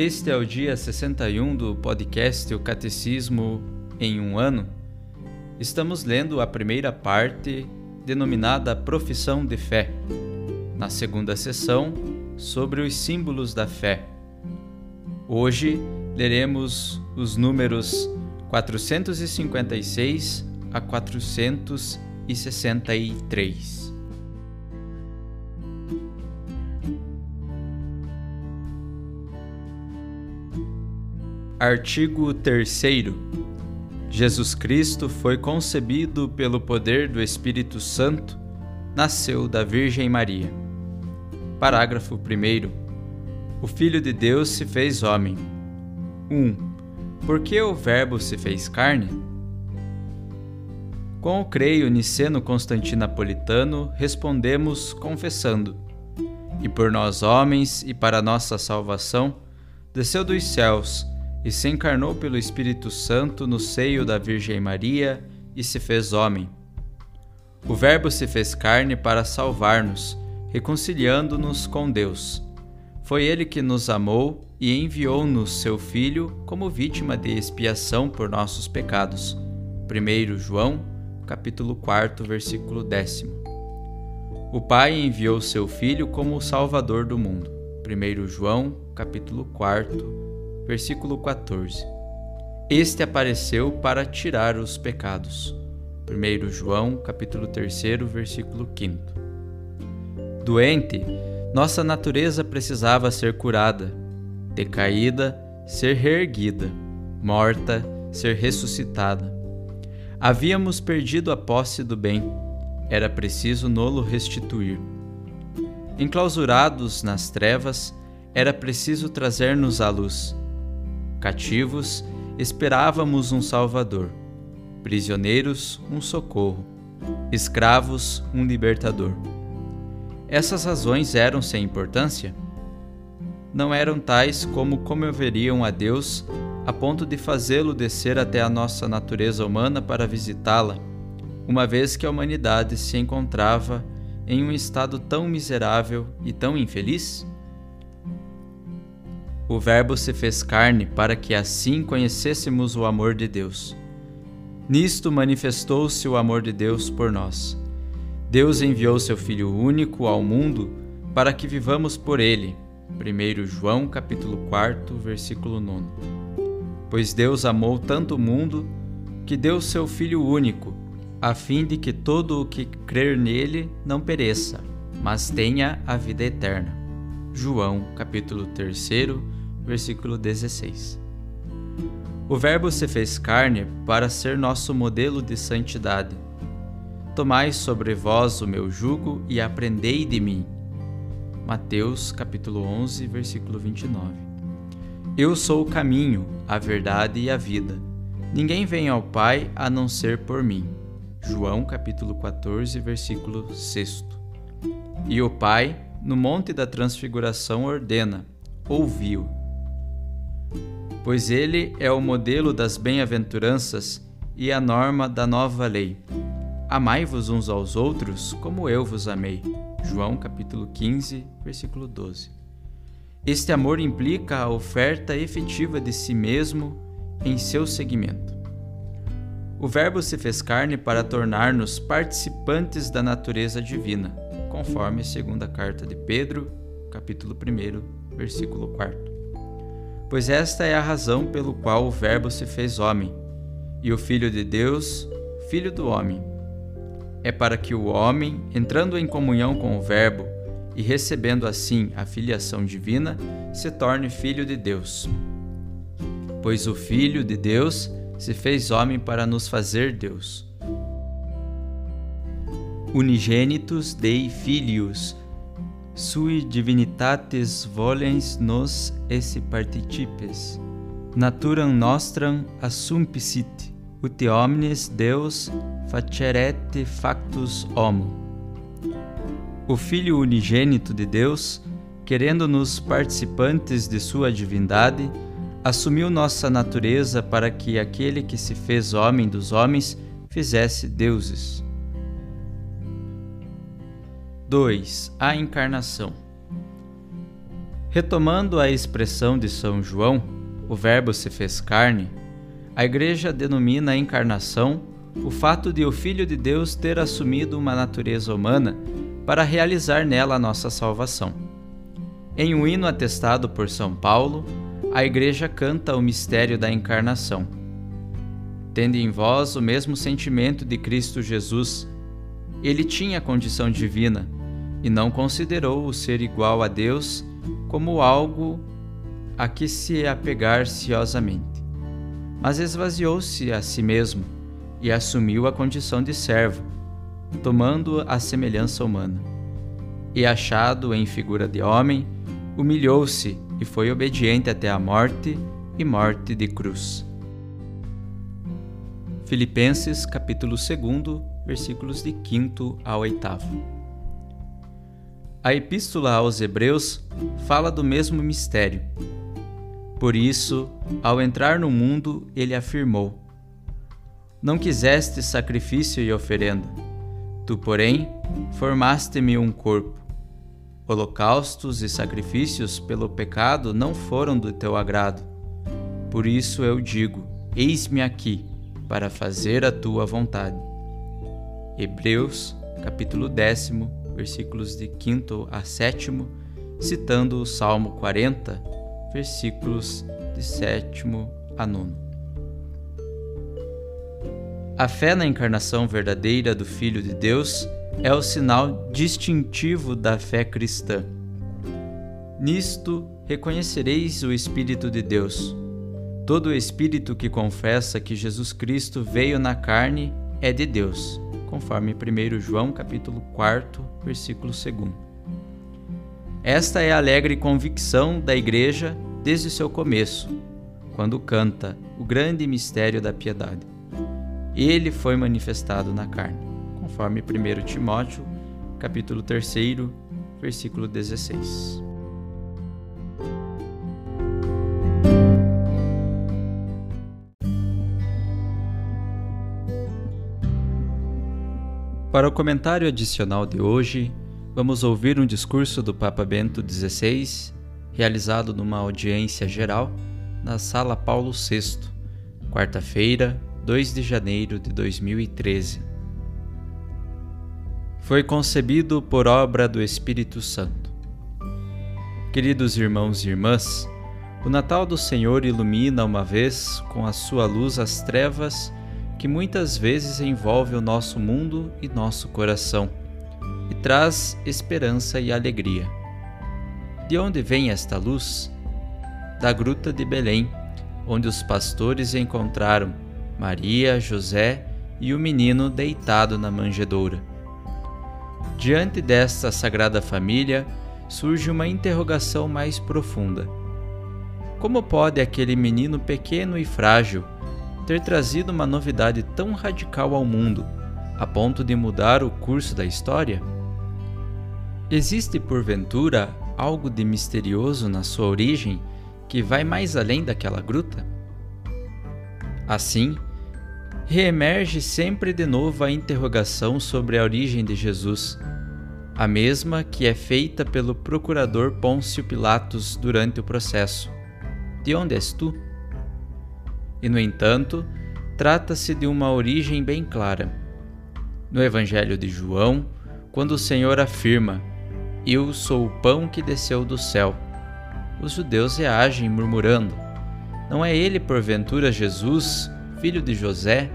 Este é o dia 61 do podcast O Catecismo em um ano. Estamos lendo a primeira parte denominada Profissão de Fé. Na segunda sessão, sobre os símbolos da fé. Hoje leremos os números 456 a 463. Artigo 3 Jesus Cristo foi concebido pelo poder do Espírito Santo, nasceu da Virgem Maria. Parágrafo 1. O Filho de Deus se fez homem. 1. Por que o Verbo se fez carne? Com o creio niceno constantinapolitano, respondemos confessando: E por nós homens e para nossa salvação, desceu dos céus e se encarnou pelo Espírito Santo no seio da Virgem Maria e se fez homem. O Verbo se fez carne para salvar-nos, reconciliando-nos com Deus. Foi ele que nos amou e enviou-nos seu Filho como vítima de expiação por nossos pecados. 1 João, capítulo 4, versículo 10. O Pai enviou seu Filho como o Salvador do mundo. 1 João, capítulo 4, versículo 14. Este apareceu para tirar os pecados. 1 João, capítulo 3, versículo 5. Doente, nossa natureza precisava ser curada, decaída, ser reerguida, morta, ser ressuscitada. Havíamos perdido a posse do bem, era preciso nolo restituir. Enclausurados nas trevas, era preciso trazer-nos à luz Cativos, esperávamos um Salvador. Prisioneiros, um socorro. Escravos, um libertador. Essas razões eram sem importância? Não eram tais como comoveriam a Deus a ponto de fazê-lo descer até a nossa natureza humana para visitá-la, uma vez que a humanidade se encontrava em um estado tão miserável e tão infeliz? O Verbo se fez carne para que assim conhecêssemos o amor de Deus. Nisto manifestou-se o amor de Deus por nós. Deus enviou seu Filho único ao mundo para que vivamos por ele. 1 João capítulo 4, versículo 9. Pois Deus amou tanto o mundo que deu seu Filho único, a fim de que todo o que crer nele não pereça, mas tenha a vida eterna. João capítulo 3, versículo 16. O Verbo se fez carne para ser nosso modelo de santidade. Tomai sobre vós o meu jugo e aprendei de mim. Mateus capítulo 11, versículo 29. Eu sou o caminho, a verdade e a vida. Ninguém vem ao Pai a não ser por mim. João capítulo 14, versículo 6. E o Pai, no monte da transfiguração, ordena: ouviu pois ele é o modelo das bem-aventuranças e a norma da nova lei. Amai-vos uns aos outros como eu vos amei. João capítulo 15, versículo 12. Este amor implica a oferta efetiva de si mesmo em seu seguimento. O Verbo se fez carne para tornar-nos participantes da natureza divina, conforme segunda carta de Pedro, capítulo 1, versículo 4. Pois esta é a razão pelo qual o Verbo se fez homem, e o Filho de Deus, Filho do homem. É para que o homem, entrando em comunhão com o Verbo e recebendo assim a filiação divina, se torne filho de Deus. Pois o Filho de Deus se fez homem para nos fazer Deus. Unigenitus Dei Filius, sui divinitates volens nos esse participes, naturam nostram assumpicit, ut omnes Deus facerete factus homo. O Filho unigênito de Deus, querendo-nos participantes de sua divindade, assumiu nossa natureza para que aquele que se fez homem dos homens fizesse deuses. 2. A encarnação. Retomando a expressão de São João, o Verbo se fez carne, a Igreja denomina a encarnação o fato de o Filho de Deus ter assumido uma natureza humana para realizar nela a nossa salvação. Em um hino atestado por São Paulo, a Igreja canta o mistério da encarnação. Tende em vós o mesmo sentimento de Cristo Jesus, ele tinha condição divina e não considerou o ser igual a Deus como algo a que se apegar ciosamente, mas esvaziou-se a si mesmo e assumiu a condição de servo, tomando a semelhança humana. E achado em figura de homem, humilhou-se e foi obediente até a morte e morte de cruz. Filipenses capítulo 2, versículos de 5 a 8. A Epístola aos Hebreus fala do mesmo mistério. Por isso, ao entrar no mundo, ele afirmou: Não quiseste sacrifício e oferenda, tu, porém, formaste-me um corpo. Holocaustos e sacrifícios pelo pecado não foram do teu agrado. Por isso eu digo: Eis-me aqui, para fazer a tua vontade. Hebreus, capítulo décimo, versículos de 5 a 7, citando o Salmo 40, versículos de 7 a 9. A fé na encarnação verdadeira do Filho de Deus é o sinal distintivo da fé cristã. Nisto reconhecereis o Espírito de Deus. Todo espírito que confessa que Jesus Cristo veio na carne é de Deus conforme 1 João capítulo 4, versículo 2. Esta é a alegre convicção da igreja desde seu começo, quando canta o grande mistério da piedade. Ele foi manifestado na carne, conforme 1 Timóteo capítulo 3, versículo 16. Para o comentário adicional de hoje, vamos ouvir um discurso do Papa Bento XVI, realizado numa audiência geral na Sala Paulo VI, quarta-feira, 2 de janeiro de 2013. Foi concebido por obra do Espírito Santo. Queridos irmãos e irmãs, o Natal do Senhor ilumina uma vez com a sua luz as trevas que muitas vezes envolve o nosso mundo e nosso coração e traz esperança e alegria. De onde vem esta luz? Da gruta de Belém, onde os pastores encontraram Maria, José e o menino deitado na manjedoura. Diante desta sagrada família surge uma interrogação mais profunda. Como pode aquele menino pequeno e frágil ter trazido uma novidade tão radical ao mundo, a ponto de mudar o curso da história? Existe, porventura, algo de misterioso na sua origem que vai mais além daquela gruta? Assim, reemerge sempre de novo a interrogação sobre a origem de Jesus, a mesma que é feita pelo procurador Pôncio Pilatos durante o processo: De onde és tu? E, no entanto, trata-se de uma origem bem clara. No Evangelho de João, quando o Senhor afirma: Eu sou o pão que desceu do céu. Os judeus reagem murmurando: Não é ele, porventura, Jesus, filho de José,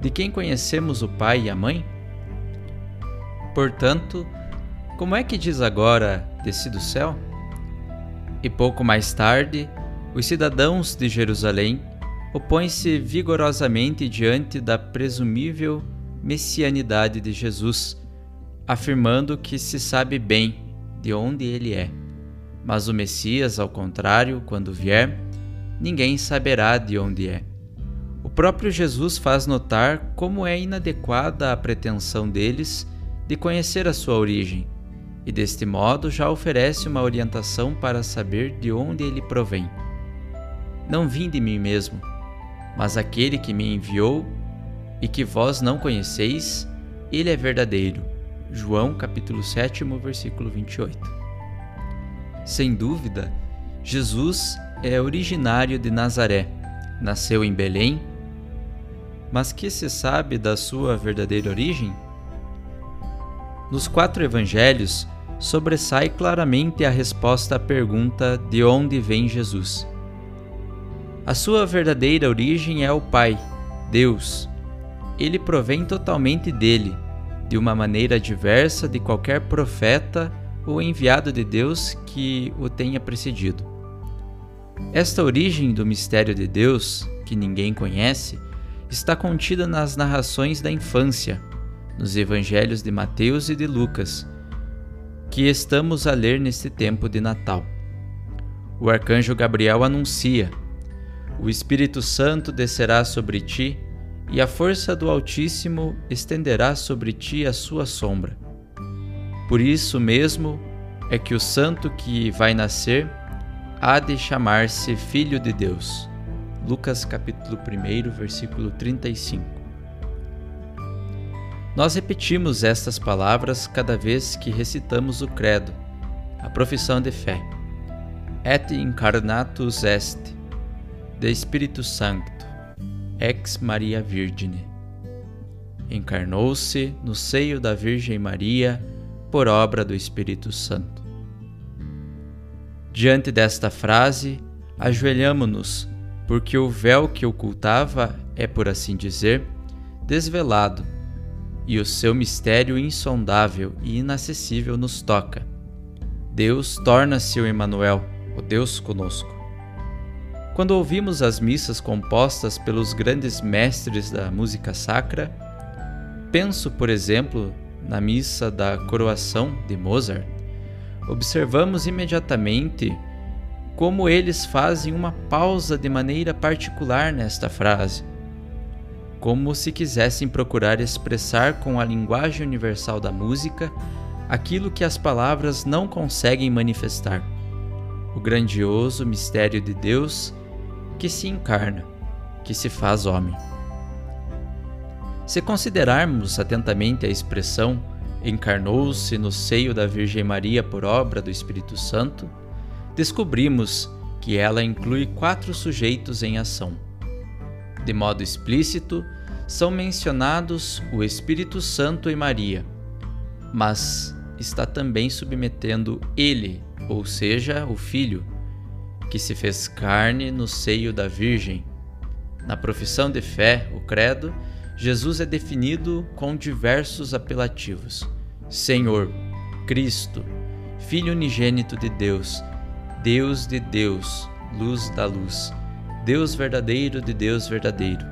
de quem conhecemos o pai e a mãe? Portanto, como é que diz agora: Desci do céu? E pouco mais tarde, os cidadãos de Jerusalém opõem-se vigorosamente diante da presumível messianidade de Jesus, afirmando que se sabe bem de onde ele é. Mas o Messias, ao contrário, quando vier, ninguém saberá de onde é. O próprio Jesus faz notar como é inadequada a pretensão deles de conhecer a sua origem, e deste modo já oferece uma orientação para saber de onde ele provém. Não vim de mim mesmo, mas aquele que me enviou e que vós não conheceis, ele é verdadeiro. João capítulo 7, versículo 28. Sem dúvida, Jesus é originário de Nazaré. Nasceu em Belém, mas que se sabe da sua verdadeira origem? Nos quatro evangelhos, sobressai claramente a resposta à pergunta de onde vem Jesus. A sua verdadeira origem é o Pai, Deus. Ele provém totalmente dele, de uma maneira diversa de qualquer profeta ou enviado de Deus que o tenha precedido. Esta origem do mistério de Deus, que ninguém conhece, está contida nas narrações da infância, nos evangelhos de Mateus e de Lucas, que estamos a ler neste tempo de Natal. O arcanjo Gabriel anuncia: O Espírito Santo descerá sobre ti, e a força do Altíssimo estenderá sobre ti a sua sombra. Por isso mesmo é que o santo que vai nascer há de chamar-se Filho de Deus. Lucas capítulo 1, versículo 35. Nós repetimos estas palavras cada vez que recitamos o credo, a profissão de fé. Et incarnatus est, de Espírito Sancto, ex Maria Virgine. Encarnou-se no seio da Virgem Maria por obra do Espírito Santo. Diante desta frase, ajoelhamo-nos porque o véu que ocultava é, por assim dizer, desvelado, e o seu mistério insondável e inacessível nos toca. Deus torna-se o Emanuel, o Deus conosco. Quando ouvimos as missas compostas pelos grandes mestres da música sacra, penso, por exemplo, na missa da coroação de Mozart, observamos imediatamente como eles fazem uma pausa de maneira particular nesta frase, como se quisessem procurar expressar com a linguagem universal da música aquilo que as palavras não conseguem manifestar: o grandioso mistério de Deus que se encarna, que se faz homem. Se considerarmos atentamente a expressão encarnou-se no seio da Virgem Maria por obra do Espírito Santo, descobrimos que ela inclui quatro sujeitos em ação. De modo explícito, são mencionados o Espírito Santo e Maria, mas está também submetendo ele, ou seja, o Filho, que se fez carne no seio da Virgem. Na profissão de fé, o Credo, Jesus é definido com diversos apelativos: Senhor, Cristo, Filho unigênito de Deus, Deus de Deus, luz da luz, Deus verdadeiro de Deus verdadeiro,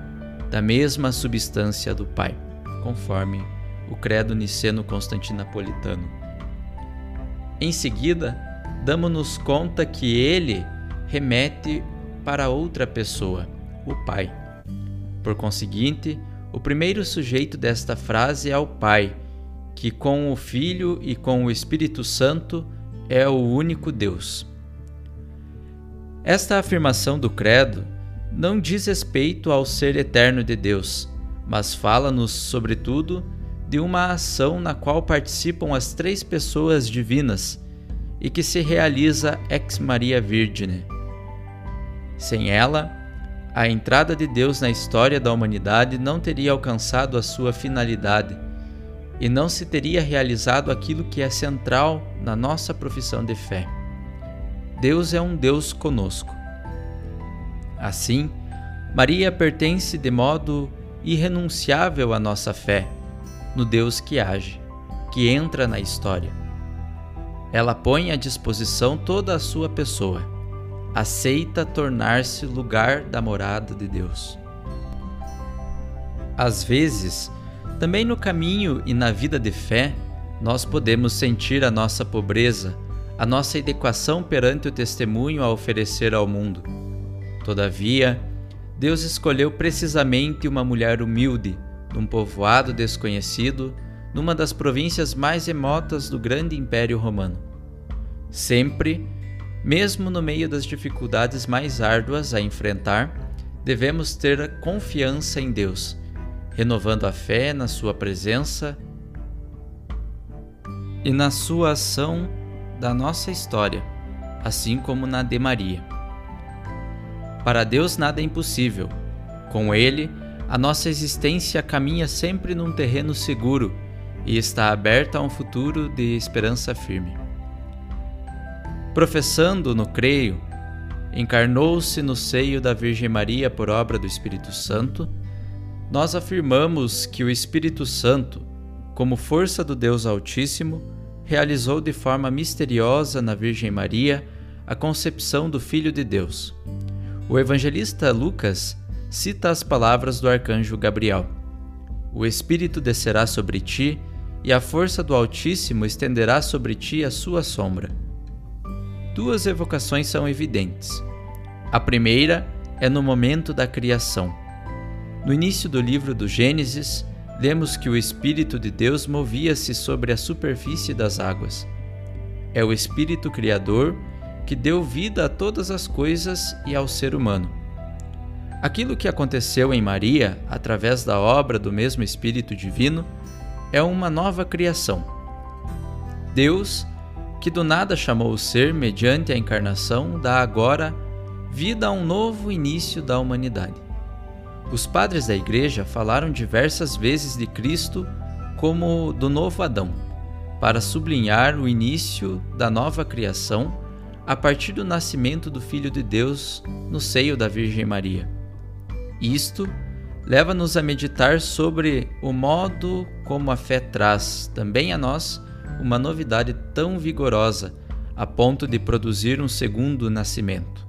da mesma substância do Pai, conforme o credo niceno-constantinapolitano. Em seguida, damos-nos conta que ele remete para outra pessoa, o Pai. Por conseguinte, o primeiro sujeito desta frase é o Pai, que com o Filho e com o Espírito Santo é o único Deus. Esta afirmação do Credo não diz respeito ao ser eterno de Deus, mas fala-nos, sobretudo, de uma ação na qual participam as três pessoas divinas e que se realiza ex Maria Virgine. Sem ela, a entrada de Deus na história da humanidade não teria alcançado a sua finalidade, e não se teria realizado aquilo que é central na nossa profissão de fé. Deus é um Deus conosco. Assim, Maria pertence de modo irrenunciável à nossa fé no Deus que age, que entra na história. Ela põe à disposição toda a sua pessoa, aceita tornar-se lugar da morada de Deus. Às vezes, também no caminho e na vida de fé, nós podemos sentir a nossa pobreza, a nossa adequação perante o testemunho a oferecer ao mundo. Todavia, Deus escolheu precisamente uma mulher humilde, num povoado desconhecido, numa das províncias mais remotas do grande Império Romano. Sempre, mesmo no meio das dificuldades mais árduas a enfrentar, devemos ter confiança em Deus renovando a fé na Sua presença e na Sua ação da nossa história, assim como na de Maria. Para Deus nada é impossível. Com Ele, a nossa existência caminha sempre num terreno seguro e está aberta a um futuro de esperança firme. Professando no creio, encarnou-se no seio da Virgem Maria por obra do Espírito Santo nós afirmamos que o Espírito Santo, como força do Deus Altíssimo, realizou de forma misteriosa na Virgem Maria a concepção do Filho de Deus. O evangelista Lucas cita as palavras do arcanjo Gabriel: O Espírito descerá sobre ti, e a força do Altíssimo estenderá sobre ti a sua sombra. Duas evocações são evidentes. A primeira é no momento da criação no início do livro do Gênesis, lemos que o Espírito de Deus movia-se sobre a superfície das águas. É o Espírito Criador que deu vida a todas as coisas e ao ser humano. Aquilo que aconteceu em Maria, através da obra do mesmo Espírito Divino, é uma nova criação. Deus, que do nada chamou o ser mediante a encarnação, dá agora vida a um novo início da humanidade. Os padres da Igreja falaram diversas vezes de Cristo como do novo Adão, para sublinhar o início da nova criação a partir do nascimento do Filho de Deus no seio da Virgem Maria. Isto leva-nos a meditar sobre o modo como a fé traz também a nós uma novidade tão vigorosa a ponto de produzir um segundo nascimento.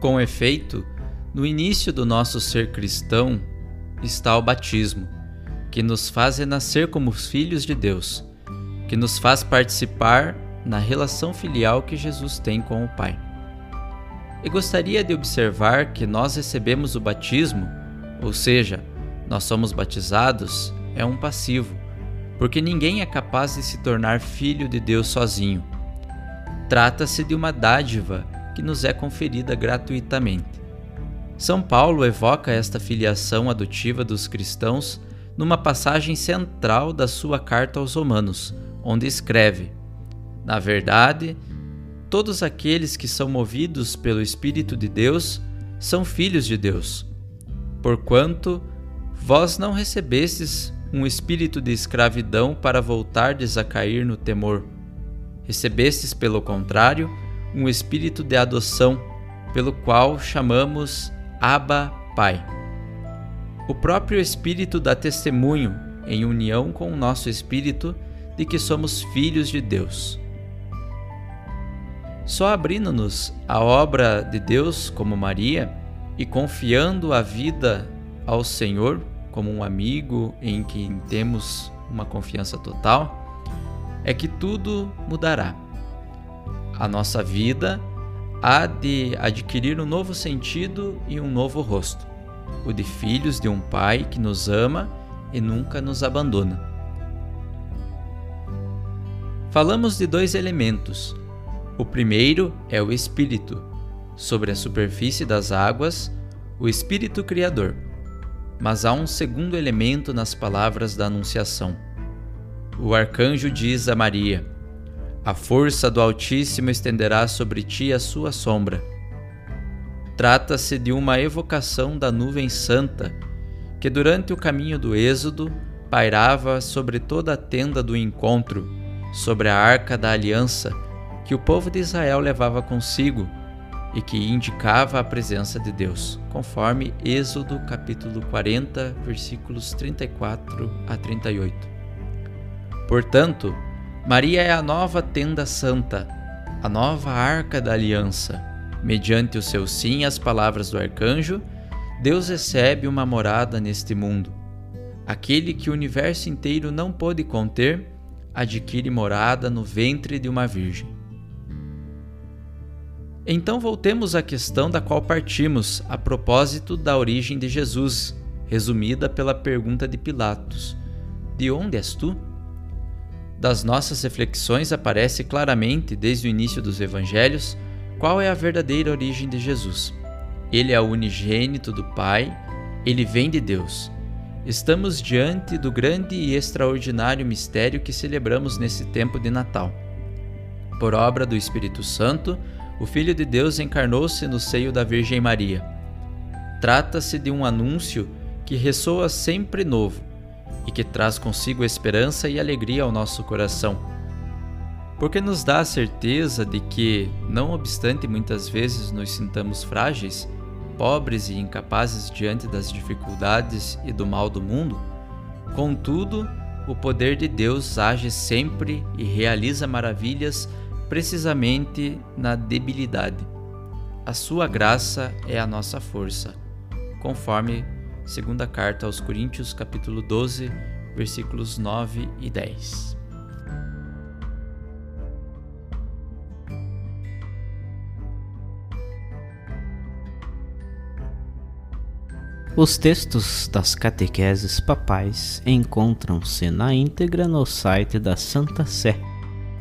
Com efeito, no início do nosso ser cristão está o batismo, que nos faz renascer como filhos de Deus, que nos faz participar na relação filial que Jesus tem com o Pai. E gostaria de observar que nós recebemos o batismo, ou seja, nós somos batizados, é um passivo, porque ninguém é capaz de se tornar filho de Deus sozinho. Trata-se de uma dádiva que nos é conferida gratuitamente. São Paulo evoca esta filiação adotiva dos cristãos numa passagem central da sua carta aos Romanos, onde escreve: Na verdade, todos aqueles que são movidos pelo Espírito de Deus são filhos de Deus. Porquanto vós não recebestes um espírito de escravidão para voltardes a cair no temor. Recebestes, pelo contrário, um espírito de adoção, pelo qual chamamos Abba, Pai. O próprio Espírito dá testemunho, em união com o nosso espírito, de que somos filhos de Deus. Só abrindo-nos a obra de Deus como Maria e confiando a vida ao Senhor como um amigo em quem temos uma confiança total, é que tudo mudará. A nossa vida há de adquirir um novo sentido e um novo rosto, o de filhos de um Pai que nos ama e nunca nos abandona. Falamos de dois elementos. O primeiro é o Espírito, sobre a superfície das águas, o Espírito Criador. Mas há um segundo elemento nas palavras da Anunciação. O arcanjo diz a Maria: a força do Altíssimo estenderá sobre ti a sua sombra. Trata-se de uma evocação da nuvem santa, que durante o caminho do Êxodo pairava sobre toda a tenda do encontro, sobre a arca da aliança que o povo de Israel levava consigo e que indicava a presença de Deus, conforme Êxodo capítulo 40, versículos 34 a 38. Portanto, Maria é a nova tenda santa, a nova arca da aliança. Mediante o seu sim às palavras do arcanjo, Deus recebe uma morada neste mundo. Aquele que o universo inteiro não pôde conter, adquire morada no ventre de uma virgem. Então voltemos à questão da qual partimos a propósito da origem de Jesus, resumida pela pergunta de Pilatos: De onde és tu? Das nossas reflexões aparece claramente, desde o início dos evangelhos, qual é a verdadeira origem de Jesus. Ele é o unigênito do Pai, ele vem de Deus. Estamos diante do grande e extraordinário mistério que celebramos nesse tempo de Natal. Por obra do Espírito Santo, o Filho de Deus encarnou-se no seio da Virgem Maria. Trata-se de um anúncio que ressoa sempre novo e que traz consigo esperança e alegria ao nosso coração. Porque nos dá a certeza de que, não obstante muitas vezes nos sintamos frágeis, pobres e incapazes diante das dificuldades e do mal do mundo, contudo, o poder de Deus age sempre e realiza maravilhas precisamente na debilidade. A sua graça é a nossa força, conforme segunda carta aos Coríntios, capítulo 12, versículos 9 e 10. Os textos das catequeses papais encontram-se na íntegra no site da Santa Sé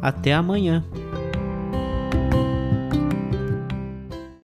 Até amanhã!